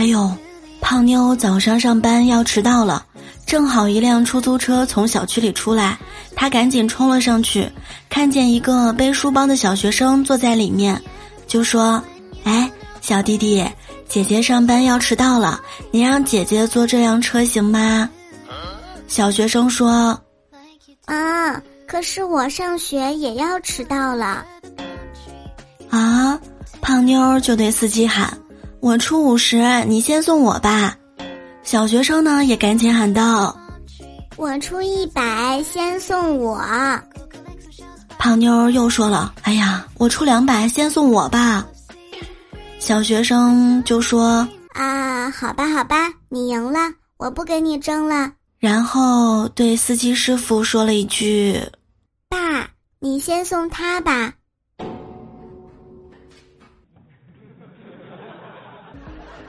哎呦，胖妞早上上班要迟到了，正好一辆出租车从小区里出来，她赶紧冲了上去，看见一个背书包的小学生坐在里面，就说：“哎，小弟弟，姐姐上班要迟到了，你让姐姐坐这辆车行吗？”小学生说：“啊，可是我上学也要迟到了。”啊，胖妞就对司机喊：“我出五十，你先送我吧。”小学生呢也赶紧喊道：“我出一百，先送我。”胖妞又说了：“哎呀，我出两百，先送我吧。”小学生就说：“啊，好吧，好吧，你赢了，我不跟你争了。”然后对司机师傅说了一句：“爸，你先送他吧。”